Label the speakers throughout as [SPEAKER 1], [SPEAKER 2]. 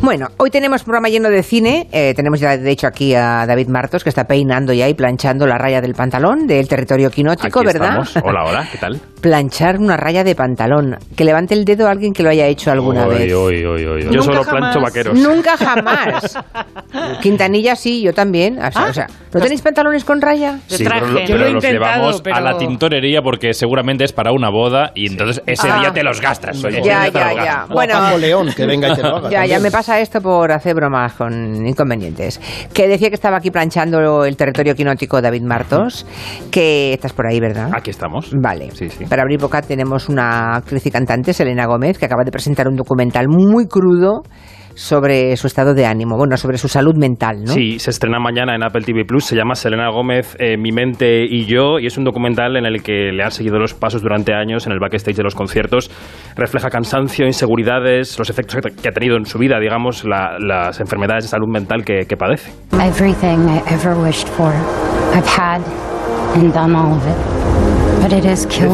[SPEAKER 1] Bueno, hoy tenemos programa lleno de cine. Eh, tenemos ya, de hecho, aquí a David Martos, que está peinando ya y planchando la raya del pantalón del territorio quinótico,
[SPEAKER 2] Aquí
[SPEAKER 1] ¿verdad?
[SPEAKER 2] estamos. Hola, hola, ¿qué tal?
[SPEAKER 1] Planchar una raya de pantalón. Que levante el dedo a alguien que lo haya hecho alguna vez.
[SPEAKER 2] Yo solo
[SPEAKER 3] jamás.
[SPEAKER 2] plancho vaqueros.
[SPEAKER 1] Nunca jamás. Quintanilla sí, yo también. O sea,
[SPEAKER 3] Ah.
[SPEAKER 1] o sea, ¿no tenéis pantalones con raya?
[SPEAKER 4] Sí,
[SPEAKER 3] traje.
[SPEAKER 4] pero, lo-
[SPEAKER 3] Yo
[SPEAKER 4] pero
[SPEAKER 3] lo he
[SPEAKER 4] los llevamos
[SPEAKER 3] pero-
[SPEAKER 4] a la tintorería porque seguramente es para una boda y entonces ese
[SPEAKER 1] Ah.
[SPEAKER 4] día te los gastas. oye,
[SPEAKER 1] Ya, ya, ya. Bueno.
[SPEAKER 5] León, que venga y te lo haga.
[SPEAKER 1] Ya, ya me pasa esto por hacer bromas con inconvenientes. Que decía que estaba aquí planchando el territorio quinótico David Martos, que estás por ahí, ¿verdad?
[SPEAKER 2] Aquí estamos.
[SPEAKER 1] Vale.
[SPEAKER 2] Sí, sí.
[SPEAKER 1] Para abrir boca tenemos una actriz y cantante, Selena Gómez, que acaba de presentar un documental muy crudo sobre su estado de ánimo, bueno, sobre su salud mental, ¿no?
[SPEAKER 2] Sí, se estrena mañana en Apple TV Plus. Se llama Selena Gómez, eh, Mi mente y yo. Y es un documental en el que le han seguido los pasos durante años en el backstage de los conciertos. Refleja cansancio, inseguridades, los efectos que ha tenido en su vida, digamos, la- las enfermedades de salud mental que, que padece.
[SPEAKER 6] Everything I ever wished for, I've had and done all of it.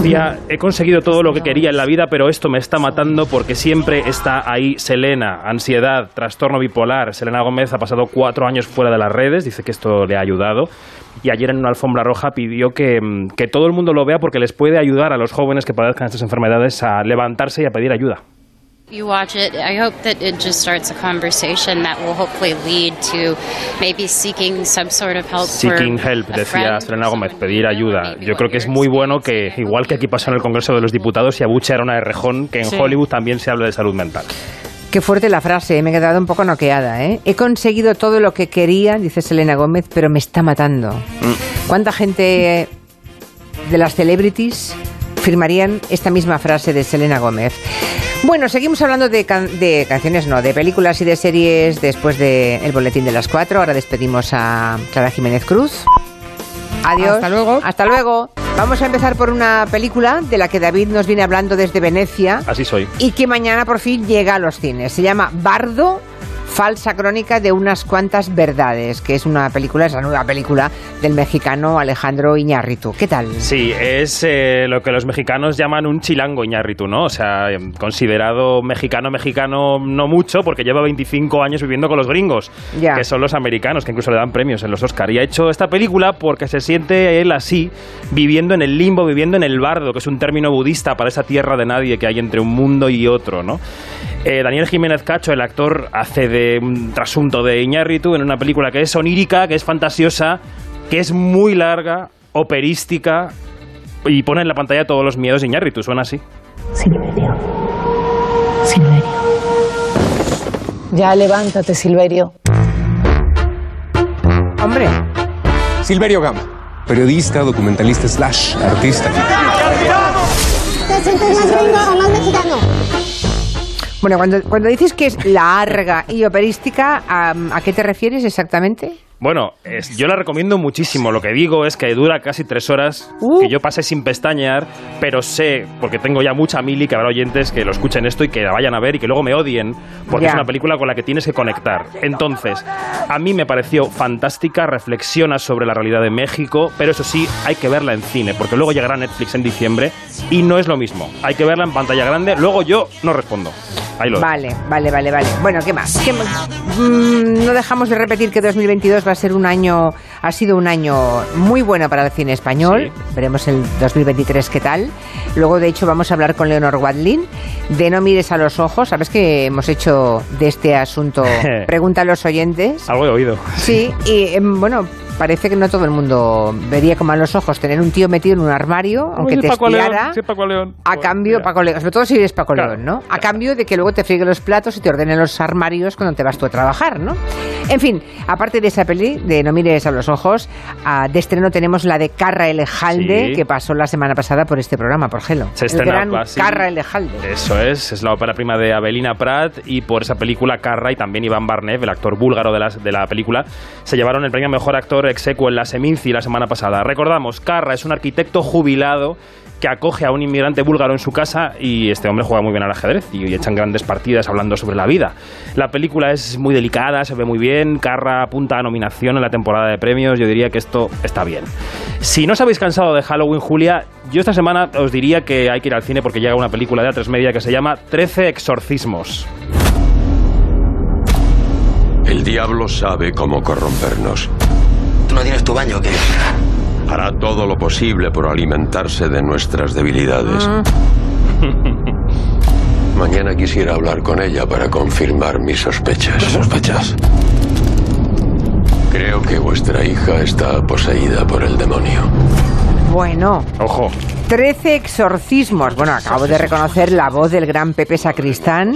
[SPEAKER 2] Decía, he conseguido todo lo que quería en la vida, pero esto me está matando porque siempre está ahí Selena, ansiedad, trastorno bipolar. Selena Gómez ha pasado cuatro años fuera de las redes, dice que esto le ha ayudado. Y ayer en una alfombra roja pidió que, mm, que todo el mundo lo vea porque les puede ayudar a los jóvenes que padezcan estas enfermedades a levantarse y a pedir ayuda.
[SPEAKER 7] You watch it, I hope that it just starts a conversation that will hopefully lead to maybe seeking some sort of help. for
[SPEAKER 2] Seeking help,
[SPEAKER 7] a
[SPEAKER 2] decía Selena Gómez, pedir ayuda. Yo creo que es muy bueno que, igual que aquí pasó en el Congreso de los Diputados y Abuche era una de rejón, que en
[SPEAKER 3] Sí.
[SPEAKER 2] Hollywood también se habla de salud mental.
[SPEAKER 1] Qué fuerte la frase, ¿eh? me he quedado un poco noqueada. ¿eh? He conseguido todo lo que quería, dice Selena Gómez, pero me está matando.
[SPEAKER 2] Mm.
[SPEAKER 1] ¿Cuánta gente de las celebrities firmarían esta misma frase de Selena Gómez? Bueno, seguimos hablando de, can- de canciones, no, de películas y de series después del boletín de las cuatro. Ahora despedimos a Clara Jiménez Cruz. Adiós.
[SPEAKER 3] Hasta luego.
[SPEAKER 1] Hasta luego. Vamos a empezar por una película de la que David nos viene hablando desde Venecia
[SPEAKER 2] Así soy.
[SPEAKER 1] y que mañana por fin llega a los cines. Se llama Bardo, falsa crónica de unas cuantas verdades, que es una película, es la nueva película del mexicano Alejandro Iñárritu. ¿Qué tal?
[SPEAKER 2] Sí, es eh, lo que los mexicanos llaman un chilango Iñárritu, ¿no? O sea, eh, considerado mexicano, mexicano no mucho, porque lleva 25 años viviendo con los gringos,
[SPEAKER 1] Ya.
[SPEAKER 2] que son los americanos, que incluso le dan premios en los Oscar. Y ha hecho esta película porque se siente él así, viviendo en el limbo, viviendo en el bardo, que es un término budista para esa tierra de nadie que hay entre un mundo y otro, ¿no? Eh, Daniel Jiménez Cacho, el actor, hace de un trasunto de Iñárritu en una película que es onírica, que es fantasiosa, que es muy larga, operística y pone en la pantalla todos los miedos de Iñárritu. Suena así.
[SPEAKER 8] Silverio. Silverio. Ya levántate, Silverio.
[SPEAKER 1] Hombre,
[SPEAKER 9] Silverio Gama, periodista, documentalista slash artista.
[SPEAKER 10] ¿Te sientes más gringo o más mexicano?
[SPEAKER 1] Bueno, cuando, cuando dices que es larga y operística, ¿a, ¿a qué te refieres exactamente?
[SPEAKER 2] Bueno, es- yo la recomiendo muchísimo. Lo que digo es que dura casi tres horas,
[SPEAKER 1] Uh.
[SPEAKER 2] que yo pasé sin pestañear, pero sé, porque tengo ya mucha mili, que habrá oyentes que lo escuchen esto y que la vayan a ver y que luego me odien, porque
[SPEAKER 1] Ya.
[SPEAKER 2] es una película con la que tienes que conectar. Entonces, a mí me pareció fantástica, reflexiona sobre la realidad de México, pero eso sí, hay que verla en cine, porque luego llegará Netflix en diciembre y no es lo mismo. Hay que verla en pantalla grande, luego yo no respondo. Ahí lo.
[SPEAKER 1] Vale, vale, vale, vale. Bueno, ¿qué más? ¿Qué más? Mm, no dejamos de repetir que 2022 va a ser un año, ha sido un año muy bueno para el cine español.
[SPEAKER 2] Sí.
[SPEAKER 1] Veremos el 2023 qué tal. Luego, de hecho, vamos a hablar con Leonor Wadlin de No mires a los ojos. ¿Sabes que hemos hecho de este asunto pregunta a los oyentes?
[SPEAKER 2] Algo he oído.
[SPEAKER 1] Sí, y em, bueno, parece que no todo el mundo vería con malos ojos tener un tío metido en un armario, aunque te espiara. A cambio, Paco León, sobre todo si eres Paco
[SPEAKER 2] Claro,
[SPEAKER 1] León, ¿no? A
[SPEAKER 2] claro.
[SPEAKER 1] cambio de que luego te friegue los platos y te ordene los armarios cuando te vas tú a trabajar, ¿no? En fin, aparte de esa peli, de No mires a los ojos, ah, de estreno tenemos la de Carra Elejalde,
[SPEAKER 2] Sí.
[SPEAKER 1] que pasó la semana pasada por este programa, por Gelo.
[SPEAKER 2] Se
[SPEAKER 1] El
[SPEAKER 2] estrena
[SPEAKER 1] gran
[SPEAKER 2] así.
[SPEAKER 1] Carra Elejalde.
[SPEAKER 2] Eso es, es la ópera prima de Abelina Prat y por esa película Carra y también Iván Barnev, el actor búlgaro de la, de la película, se llevaron el premio a Mejor Actor Execuo en la Seminci la semana pasada. Recordamos, Carra es un arquitecto jubilado que acoge a un inmigrante búlgaro en su casa y este hombre juega muy bien al ajedrez y echan grandes partidas hablando sobre la vida. La película es muy delicada, se ve muy bien, Carra apunta a nominación en la temporada de premios, yo diría que esto está bien. Si no os habéis cansado de Halloween, Julia, yo esta semana os diría que hay que ir al cine porque llega una película de A3 Media que se llama 13 exorcismos.
[SPEAKER 3] El diablo sabe cómo corrompernos.
[SPEAKER 5] ¿Tú no tienes tu baño o qué?
[SPEAKER 3] Hará todo lo posible por alimentarse de nuestras debilidades. Mañana quisiera hablar con ella para confirmar mis sospechas.
[SPEAKER 5] ¿Sospechas?
[SPEAKER 3] Creo que vuestra hija está poseída por el demonio.
[SPEAKER 1] Bueno,
[SPEAKER 2] Ojo.
[SPEAKER 1] 13 exorcismos. Bueno, acabo de reconocer la voz del gran Pepe Sacristán,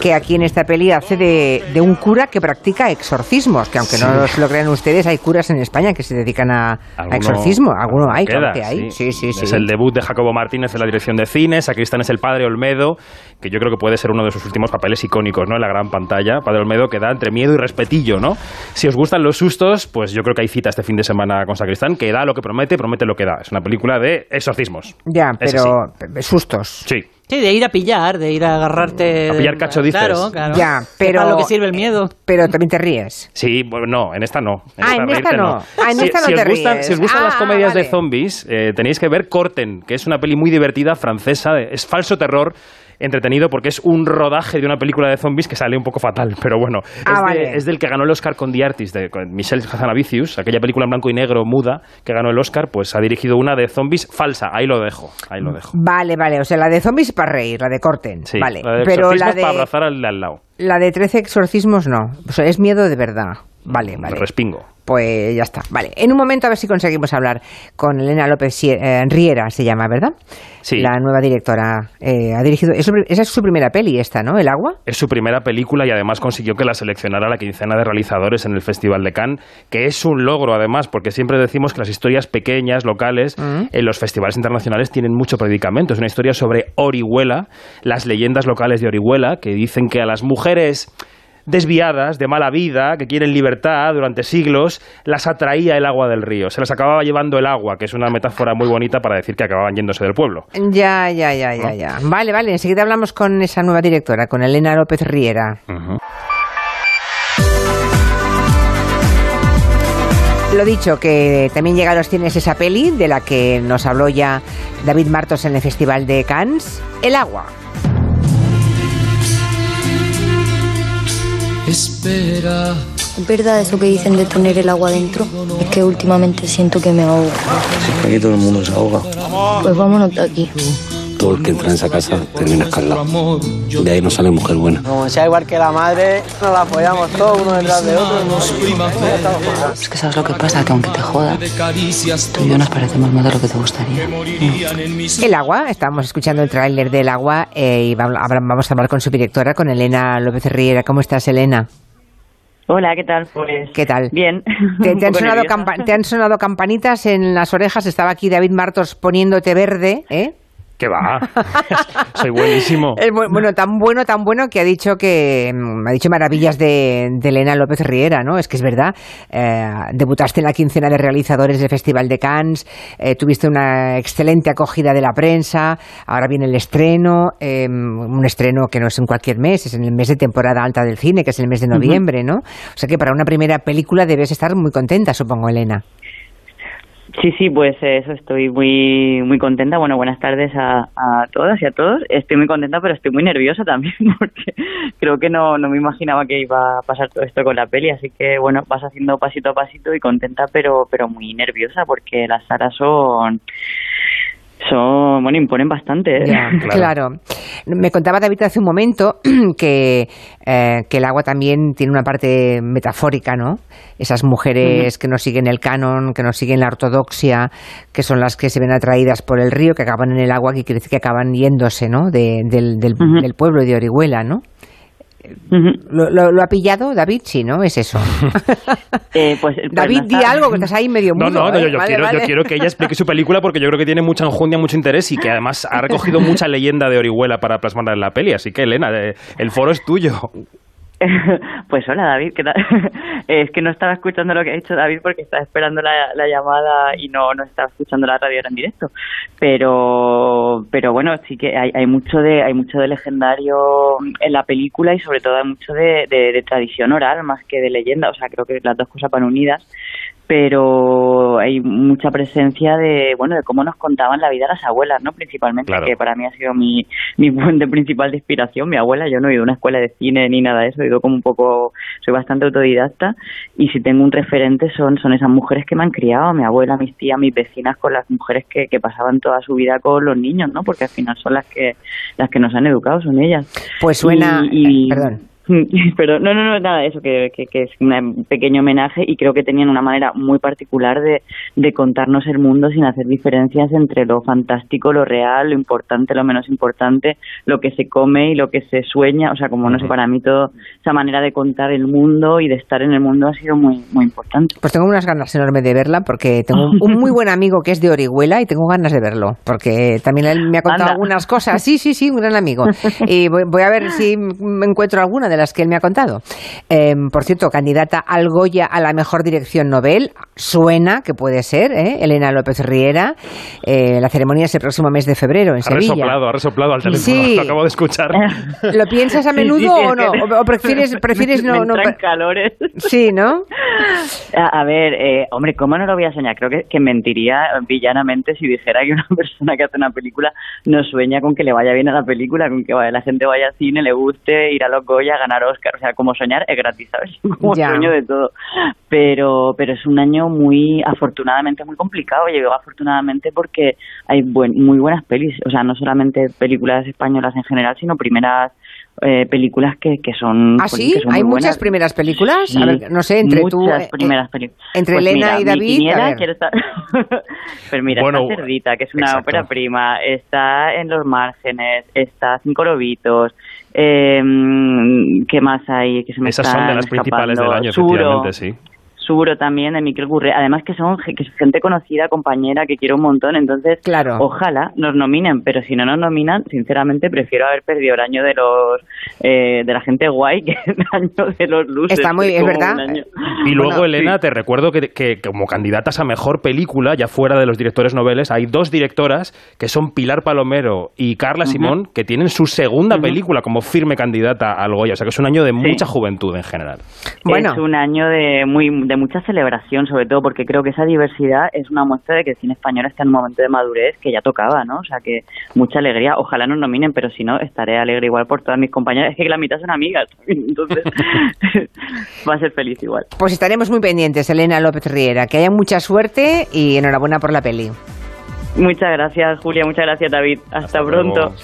[SPEAKER 1] que aquí en esta peli hace de, de un cura que practica exorcismos, que aunque no se lo crean ustedes, hay curas en España que se dedican a, a exorcismo. Alguno hay,
[SPEAKER 2] queda,
[SPEAKER 1] claro que hay. Sí, sí, sí.
[SPEAKER 2] Es el debut de Jacobo Martínez en la dirección de cine. Sacristán es el padre Olmedo, que yo creo que puede ser uno de sus últimos papeles icónicos, ¿no? En la gran pantalla. Padre Olmedo que da entre miedo y respetillo, ¿no? Si os gustan los sustos, pues yo creo que hay cita este fin de semana con Sacristán, que da lo que promete, promete lo que da. Es una película de exorcismos.
[SPEAKER 1] Ya,
[SPEAKER 2] Ese
[SPEAKER 1] pero pe- sustos.
[SPEAKER 2] Sí.
[SPEAKER 11] Sí, de ir a pillar, de ir a agarrarte.
[SPEAKER 2] A pillar cacho, dices.
[SPEAKER 11] Claro, claro.
[SPEAKER 1] Ya, pero-
[SPEAKER 11] para lo que sirve el miedo.
[SPEAKER 1] Pero también te ríes.
[SPEAKER 2] Sí, bueno, no, en esta no.
[SPEAKER 1] Ah, en esta
[SPEAKER 2] reírte
[SPEAKER 1] no. Ah, en
[SPEAKER 2] si,
[SPEAKER 1] esta no
[SPEAKER 2] si
[SPEAKER 1] te
[SPEAKER 2] os gustan,
[SPEAKER 1] ríes.
[SPEAKER 2] Si os gustan las
[SPEAKER 1] Ah,
[SPEAKER 2] comedias
[SPEAKER 1] vale.
[SPEAKER 2] de zombies, eh, tenéis que ver Corten, que es una peli muy divertida, francesa, de- es falso terror, entretenido, porque es un rodaje de una película de zombies que sale un poco fatal, pero bueno.
[SPEAKER 1] Ah,
[SPEAKER 2] es, de-
[SPEAKER 1] vale.
[SPEAKER 2] es del que ganó el Oscar con The Artist, de con Michelle Hazanavicius, aquella película en blanco y negro muda que ganó el Oscar, pues ha dirigido una de zombies falsa. Ahí lo dejo, ahí lo dejo.
[SPEAKER 1] Vale, vale. O sea, la de zombies para reír, la de corten.
[SPEAKER 2] Sí,
[SPEAKER 1] vale.
[SPEAKER 2] la de
[SPEAKER 1] pero la de,
[SPEAKER 2] para abrazar al lado.
[SPEAKER 1] la de 13 exorcismos no. O sea, es miedo de verdad. Vale, vale.
[SPEAKER 2] Respingo.
[SPEAKER 1] Pues ya está. Vale. En un momento a ver si conseguimos hablar con Elena López eh, Riera, se llama, ¿verdad?
[SPEAKER 2] Sí.
[SPEAKER 1] La nueva directora. Eh, ha dirigido. es esa es su primera peli, esta, ¿no? ¿El agua?
[SPEAKER 2] Es su primera película y además consiguió que la seleccionara la quincena de realizadores en el Festival de Cannes, que es un logro además, porque siempre decimos que las historias pequeñas, locales, en los festivales internacionales tienen mucho predicamento. Es una historia sobre Orihuela, las leyendas locales de Orihuela, que dicen que a las mujeres desviadas, de mala vida, que quieren libertad durante siglos, las atraía el agua del río. Se las acababa llevando el agua, que es una metáfora muy bonita para decir que acababan yéndose del pueblo.
[SPEAKER 1] Ya, ya, ya, ya, ya. Vale, vale. Enseguida hablamos con esa nueva directora, con Elena López Riera. Lo dicho, que también llega a los cines esa peli de la que nos habló ya David Martos en el Festival de Cannes, El agua.
[SPEAKER 12] Espera.
[SPEAKER 13] ¿Es verdad eso que dicen de tener el agua dentro? Es que últimamente siento que me ahogo.
[SPEAKER 5] Aquí todo el mundo se ahoga.
[SPEAKER 13] Pues vámonos de aquí.
[SPEAKER 5] Todo el que entra en esa casa termina escaldado. De ahí no sale mujer buena.
[SPEAKER 14] Como sea igual que la madre, nos la apoyamos todos uno detrás de otro.
[SPEAKER 15] Es que sabes lo que pasa, que aunque te joda, tú y yo nos parecemos más de lo que te gustaría.
[SPEAKER 1] El agua, estábamos escuchando el tráiler del agua eh, y vamos a hablar con su directora, con Elena López Riera. ¿Cómo estás, Elena?
[SPEAKER 16] Hola, ¿qué tal? Pues
[SPEAKER 1] ¿Qué tal?
[SPEAKER 16] bien.
[SPEAKER 1] ¿Te,
[SPEAKER 16] Un
[SPEAKER 1] te han
[SPEAKER 16] poco
[SPEAKER 1] sonado
[SPEAKER 16] nerviosa.
[SPEAKER 1] campa- te han sonado campanitas en las orejas? Estaba aquí David Martos poniéndote verde, ¿eh?
[SPEAKER 2] ¿Qué va? Soy buenísimo.
[SPEAKER 1] Es bu- bueno, tan bueno, tan bueno que ha dicho que mm, ha dicho maravillas de, de Elena López Riera, ¿no? Es que es verdad. eh, debutaste en la quincena de realizadores del Festival de Cannes, eh, tuviste una excelente acogida de la prensa, ahora viene el estreno, eh, un estreno que no es en cualquier mes, es en el mes de temporada alta del cine, que es el mes de noviembre, ¿no? O sea que para una primera película debes estar muy contenta, supongo, Elena.
[SPEAKER 16] Sí, sí, pues eso, estoy muy muy contenta. Bueno, buenas tardes a, a todas y a todos. Estoy muy contenta, pero estoy muy nerviosa también porque creo que no, no me imaginaba que iba a pasar todo esto con la peli. Así que, bueno, vas haciendo pasito a pasito y contenta, pero pero muy nerviosa porque las salas son... Son, bueno, imponen bastante. ¿eh?
[SPEAKER 1] Ya, claro. Me contaba David hace un momento que, eh, que el agua también tiene una parte metafórica, ¿no? Esas mujeres que no siguen el canon, que no siguen la ortodoxia, que son las que se ven atraídas por el río, que acaban en el agua, que quiere decir que acaban yéndose, ¿no? De- del, del, del pueblo de Orihuela, ¿no? ¿Lo, lo- lo ha pillado David? Sí, ¿no? Es eso.
[SPEAKER 16] Eh, pues, pues
[SPEAKER 1] David,
[SPEAKER 16] no
[SPEAKER 1] di
[SPEAKER 16] está-
[SPEAKER 1] algo, que estás ahí medio
[SPEAKER 2] No,
[SPEAKER 1] mudo.
[SPEAKER 2] no, no,
[SPEAKER 1] ¿eh?
[SPEAKER 2] yo, yo
[SPEAKER 1] Vale,
[SPEAKER 2] quiero, yo quiero que ella explique su película porque yo creo que tiene mucha enjundia, mucho interés y que además ha recogido mucha leyenda de Orihuela para plasmarla en la peli. Así que, Elena, eh, el foro es tuyo.
[SPEAKER 16] Pues hola David, ¿qué tal? es que no estaba escuchando lo que ha dicho David porque estaba esperando la, la llamada y no, no estaba escuchando la radio en directo. Pero pero bueno, sí que hay, hay mucho de hay mucho de legendario en la película y sobre todo hay mucho de, de- de tradición oral más que de leyenda. O sea, creo que las dos cosas van unidas. Pero hay mucha presencia de bueno de cómo nos contaban la vida las abuelas no principalmente
[SPEAKER 2] Claro.
[SPEAKER 16] que para mí ha sido mi mi fuente principal de inspiración. Mi abuela yo no he ido a una escuela de cine ni nada de eso he ido como un poco soy bastante autodidacta. Y si tengo un referente son son esas mujeres que me han criado mi abuela mis tías mis vecinas con las mujeres que, que pasaban toda su vida con los niños no porque al final son las que las que nos han educado son ellas.
[SPEAKER 1] Pues suena...
[SPEAKER 16] Y- y-
[SPEAKER 1] eh, perdón.
[SPEAKER 16] pero no, no, no, nada, eso, que, que, que es un pequeño homenaje y creo que tenían una manera muy particular de, de contarnos el mundo sin hacer diferencias entre lo fantástico, lo real, lo importante, lo menos importante, lo que se come y lo que se sueña. O sea, como no sé, para mí todo esa manera de contar el mundo y de estar en el mundo ha sido muy, muy importante.
[SPEAKER 1] Pues tengo unas ganas enormes de verla porque tengo un, un muy buen amigo que es de Orihuela y tengo ganas de verlo porque también él me ha contado
[SPEAKER 16] Anda.
[SPEAKER 1] algunas cosas. Sí, sí, sí, un gran amigo. Y voy, voy a ver si me encuentro alguna de las que él me ha contado. Eh, por cierto, candidata al Goya a la mejor dirección Nobel. Suena que puede ser, ¿eh? Elena López Riera. Eh, la ceremonia es el próximo mes de febrero en
[SPEAKER 2] Ha
[SPEAKER 1] Sevilla.
[SPEAKER 2] resoplado, ha resoplado al teléfono,
[SPEAKER 1] Sí.
[SPEAKER 2] lo acabo de escuchar.
[SPEAKER 1] ¿Lo piensas a
[SPEAKER 16] Sí,
[SPEAKER 1] menudo
[SPEAKER 16] sí,
[SPEAKER 1] o
[SPEAKER 16] es
[SPEAKER 1] no? ¿O, o prefieres, prefieres
[SPEAKER 16] me
[SPEAKER 1] no, no?
[SPEAKER 16] entran calores.
[SPEAKER 1] Sí, ¿no?
[SPEAKER 16] A, a ver, eh, hombre, ¿cómo no lo voy a soñar? Creo que, que mentiría villanamente si dijera que una persona que hace una película no sueña con que le vaya bien a la película, con que vaya- la gente vaya al cine, le guste, ir a los Goya, ganar Oscar. O sea, como soñar es gratis, ¿sabes? Como
[SPEAKER 1] Ya.
[SPEAKER 16] sueño de todo. Pero, pero es un año muy, afortunadamente, muy complicado. Llegó afortunadamente porque hay buen, muy buenas pelis. O sea, no solamente películas españolas en general, sino primeras eh, películas que, que son...
[SPEAKER 1] ¿Ah,
[SPEAKER 16] pues,
[SPEAKER 1] sí?
[SPEAKER 16] que son
[SPEAKER 1] ¿Hay
[SPEAKER 16] muy
[SPEAKER 1] muchas
[SPEAKER 16] buenas.
[SPEAKER 1] primeras películas?
[SPEAKER 16] Sí,
[SPEAKER 1] a ver, no sé, entre tú...
[SPEAKER 16] muchas
[SPEAKER 1] eh,
[SPEAKER 16] primeras películas.
[SPEAKER 1] entre
[SPEAKER 16] Pues
[SPEAKER 1] Elena
[SPEAKER 16] mira,
[SPEAKER 1] y
[SPEAKER 16] mi
[SPEAKER 1] David, a
[SPEAKER 16] quiniela,
[SPEAKER 1] ver.
[SPEAKER 16] quiero estar- pues mira,
[SPEAKER 2] Bueno,
[SPEAKER 16] está Cerdita, que es una
[SPEAKER 2] exacto.
[SPEAKER 16] ópera prima, está En los márgenes, está Cinco lobitos, eh, ¿qué más hay? Que se me
[SPEAKER 2] Esas son de
[SPEAKER 16] están
[SPEAKER 2] las principales del
[SPEAKER 16] escapando?
[SPEAKER 2] año,
[SPEAKER 16] Suro,
[SPEAKER 2] efectivamente, sí.
[SPEAKER 16] Suro también, de Miquel Gurre. Además que son ge- que es gente conocida, compañera, que quiero un montón. Entonces,
[SPEAKER 1] Claro.
[SPEAKER 16] ojalá nos nominen. Pero si no nos nominan, sinceramente prefiero haber perdido el año de los eh, de la gente guay que el año de los losers.
[SPEAKER 1] Está muy-
[SPEAKER 16] como
[SPEAKER 1] verdad.
[SPEAKER 2] Y luego,
[SPEAKER 16] Bueno,
[SPEAKER 2] Elena,
[SPEAKER 16] sí.
[SPEAKER 2] te recuerdo que, que como candidatas a mejor película, ya fuera de los directores noveles, hay dos directoras que son Pilar Palomero y Carla. Simón, que tienen su segunda película como firme candidata al Goya. O sea que es un año de mucha juventud en general.
[SPEAKER 1] Bueno.
[SPEAKER 16] Es un año de muy de mucha celebración, sobre todo porque creo que esa diversidad es una muestra de que el cine español está en un momento de madurez que ya tocaba, ¿no? O sea que mucha alegría. Ojalá nos nominen, pero si no, estaré alegre igual por todas mis compañeras. Es que la mitad son amigas, entonces va a ser feliz igual.
[SPEAKER 1] Pues estaremos muy pendientes, Elena López Riera. Que haya mucha suerte y enhorabuena por la peli.
[SPEAKER 16] Muchas gracias, Julia. Muchas gracias, David. Hasta, pronto.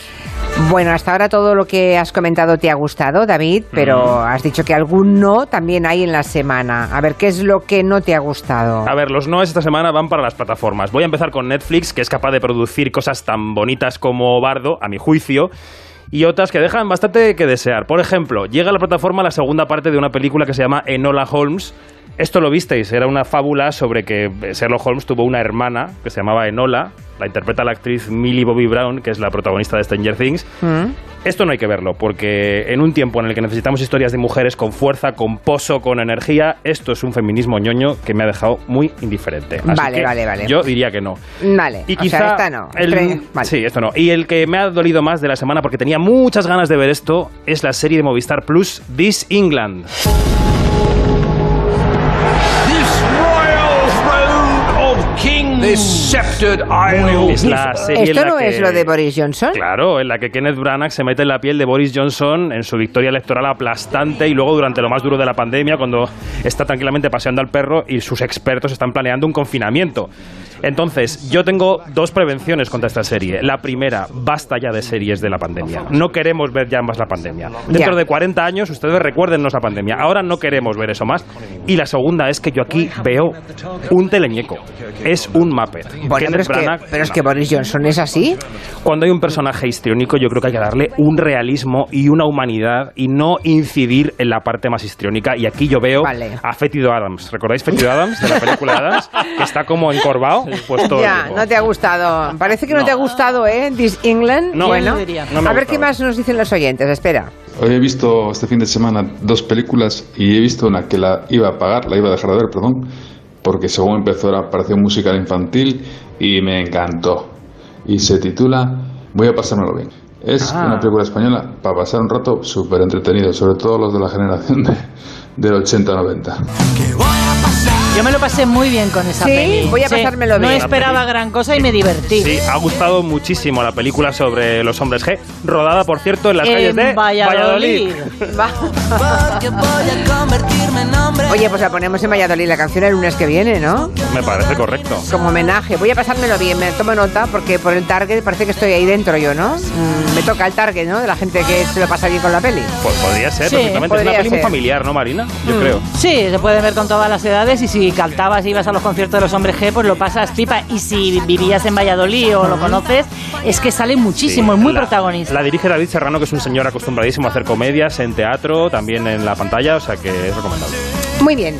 [SPEAKER 1] Bueno, hasta ahora todo lo que has comentado te ha gustado, David, pero has dicho que algún no también hay en la semana. A ver, ¿qué es lo que no te ha gustado?
[SPEAKER 2] A ver, los noes esta semana van para las plataformas. Voy a empezar con Netflix, que es capaz de producir cosas tan bonitas como Bardo, a mi juicio, y otras que dejan bastante que desear. Por ejemplo, llega a la plataforma la segunda parte de una película que se llama Enola Holmes. Esto lo visteis, era una fábula sobre que Sherlock Holmes tuvo una hermana que se llamaba Enola, la interpreta la actriz Millie Bobby Brown, que es la protagonista de Stranger Things.
[SPEAKER 1] ¿Mm?
[SPEAKER 2] Esto no hay que verlo, porque en un tiempo en el que necesitamos historias de mujeres con fuerza, con pozo, con energía, esto es un feminismo ñoño que me ha dejado muy indiferente. Así
[SPEAKER 1] Vale,
[SPEAKER 2] que
[SPEAKER 1] vale, vale.
[SPEAKER 2] Yo diría que no.
[SPEAKER 1] Vale,
[SPEAKER 2] Y
[SPEAKER 1] o
[SPEAKER 2] quizá
[SPEAKER 1] sea, esta no.
[SPEAKER 2] el-
[SPEAKER 1] vale.
[SPEAKER 2] Sí, esto no. Y el que me ha dolido más de la semana, porque tenía muchas ganas de ver esto, es la serie de Movistar Plus, This England. Es la serie en
[SPEAKER 1] ¿Esto
[SPEAKER 2] la
[SPEAKER 1] no
[SPEAKER 2] que-
[SPEAKER 1] es lo de Boris Johnson?
[SPEAKER 2] Claro, en la que Kenneth Branagh se mete en la piel de Boris Johnson en su victoria electoral aplastante y luego durante lo más duro de la pandemia, cuando está tranquilamente paseando al perro y sus expertos están planeando un confinamiento. Entonces, yo tengo dos prevenciones contra esta serie. La primera, basta ya de series de la pandemia. No queremos ver ya más la pandemia. Dentro
[SPEAKER 1] Ya.
[SPEAKER 2] de 40 años, ustedes recuérdennos la pandemia. Ahora no queremos ver eso más. Y la segunda es que yo aquí veo un teleñeco. Es un.
[SPEAKER 1] Bueno,
[SPEAKER 2] Kenneth
[SPEAKER 1] pero es, que, pero es que Boris Johnson es así.
[SPEAKER 2] cuando hay un personaje histriónico, yo creo que hay que darle un realismo y una humanidad y no incidir en la parte más histriónica. Y aquí yo veo
[SPEAKER 1] Vale.
[SPEAKER 2] a Fétido Adams. ¿Recordáis Fétido Adams de la película Adams? Que está como encorvado. Pues todo
[SPEAKER 1] Ya, no te ha gustado. Parece que no, te ha gustado, ¿eh? This England.
[SPEAKER 2] No,
[SPEAKER 1] bueno,
[SPEAKER 2] no diría. No me
[SPEAKER 1] a ver qué más nos dicen los oyentes. Espera.
[SPEAKER 12] Hoy he visto este fin de semana dos películas y he visto una que la iba a pagar, la iba a dejar de ver, perdón, porque según empezó era parecía un musical infantil y me encantó. Y se titula Voy a pasármelo bien. Es
[SPEAKER 17] Ah.
[SPEAKER 12] una película española para pasar un rato súper entretenido, sobre todo los de la generación de, del 80-90.
[SPEAKER 17] Que voy a pasar
[SPEAKER 11] Yo me lo pasé muy bien con esa
[SPEAKER 1] Sí,
[SPEAKER 11] peli.
[SPEAKER 1] voy a pasármelo
[SPEAKER 11] No
[SPEAKER 1] bien.
[SPEAKER 11] esperaba gran cosa y me divertí.
[SPEAKER 2] Sí, ha gustado muchísimo la película sobre los hombres G, rodada, por cierto, en las
[SPEAKER 11] En
[SPEAKER 2] calles de
[SPEAKER 11] Valladolid.
[SPEAKER 1] Oye, pues la ponemos en Valladolid, la canción el lunes que viene, ¿no?
[SPEAKER 2] Me parece correcto.
[SPEAKER 1] Como homenaje. Voy a pasármelo bien, me tomo nota porque por el target parece que estoy ahí dentro yo, ¿no? Mm, me toca el target, ¿no? De la gente que se lo pasa bien con la peli.
[SPEAKER 2] Pues podría ser,
[SPEAKER 11] Sí,
[SPEAKER 2] perfectamente. Es una peli muy familiar, ¿no, Marina? Yo
[SPEAKER 11] Mm.
[SPEAKER 2] creo.
[SPEAKER 11] Sí, se puede ver con todas las edades y si cantabas y ibas a los conciertos de los hombres G, pues lo pasas pipa. Y si vivías en Valladolid o lo conoces, es que sale muchísimo,
[SPEAKER 2] Sí,
[SPEAKER 11] es muy
[SPEAKER 2] la-
[SPEAKER 11] protagonista.
[SPEAKER 2] La dirige David Serrano, que es un señor acostumbradísimo a hacer comedias en teatro, también en la pantalla, o sea que es recomendable.
[SPEAKER 1] Muy bien,